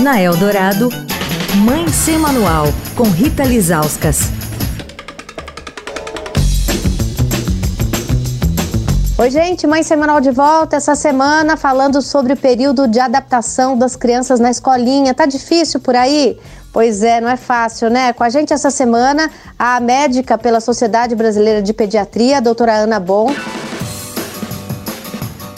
Na Eldorado, Mãe Sem Manual, com Rita Lizauskas. Oi, gente, Mãe Semanal de volta essa semana falando sobre o período de adaptação das crianças na escolinha. Tá difícil por aí? Pois é, não é fácil, né? Com a gente essa semana, a médica pela Sociedade Brasileira de Pediatria, a doutora Ana Bom.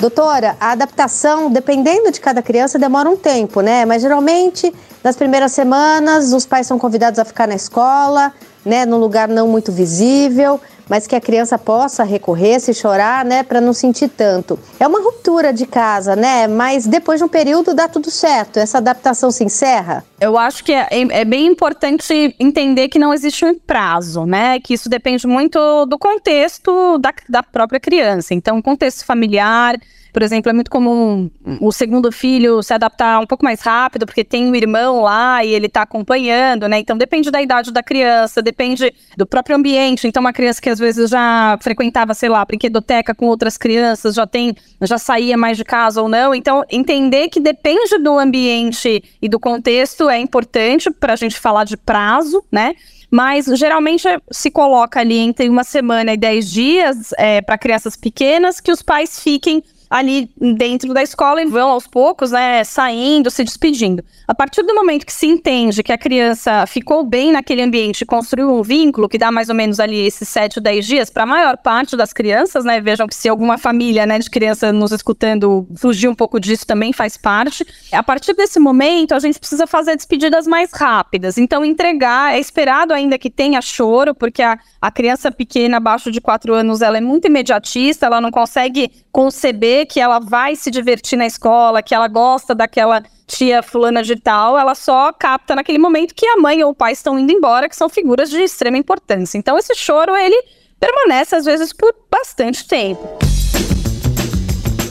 Doutora, a adaptação, dependendo de cada criança, demora um tempo, né? Mas geralmente, nas primeiras semanas, os pais são convidados a ficar na escola, né? Num lugar não muito visível mas que a criança possa recorrer, se chorar, né, para não sentir tanto. É uma ruptura de casa, né? Mas depois de um período dá tudo certo. Essa adaptação se encerra? Eu acho que é, é bem importante entender que não existe um prazo, né? Que isso depende muito do contexto da, da própria criança. Então, contexto familiar, por exemplo, é muito comum o segundo filho se adaptar um pouco mais rápido, porque tem um irmão lá e ele está acompanhando, né? Então depende da idade da criança, depende do próprio ambiente. Então, uma criança que às vezes já frequentava, sei lá, brinquedoteca com outras crianças, já tem, já saía mais de casa ou não. Então, entender que depende do ambiente e do contexto é importante para a gente falar de prazo, né? mas geralmente se coloca ali entre uma semana e dez dias é, para crianças pequenas que os pais fiquem ali dentro da escola e vão aos poucos, né, saindo, se despedindo. A partir do momento que se entende que a criança ficou bem naquele ambiente, construiu um vínculo que dá mais ou menos ali esses 7 ou 10 dias para a maior parte das crianças, né? Vejam que se alguma família, né, de criança nos escutando fugir um pouco disso também faz parte. A partir desse momento, a gente precisa fazer despedidas mais rápidas. Então, entregar, é esperado ainda que tenha choro, porque a, a criança pequena, abaixo de 4 anos, ela é muito imediatista, ela não consegue conceber que ela vai se divertir na escola, que ela gosta daquela tia fulana de tal, ela só capta naquele momento que a mãe ou o pai estão indo embora, que são figuras de extrema importância. Então esse choro, ele permanece às vezes por bastante tempo.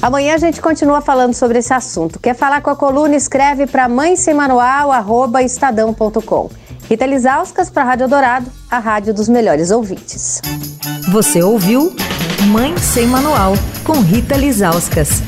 Amanhã a gente continua falando sobre esse assunto. Quer falar com a coluna? Escreve para mãe sem manual, estadão.com. Rita Lisauskas para a Rádio Dourado, a rádio dos melhores ouvintes. Você ouviu Mãe Sem Manual, com Rita Lizauskas.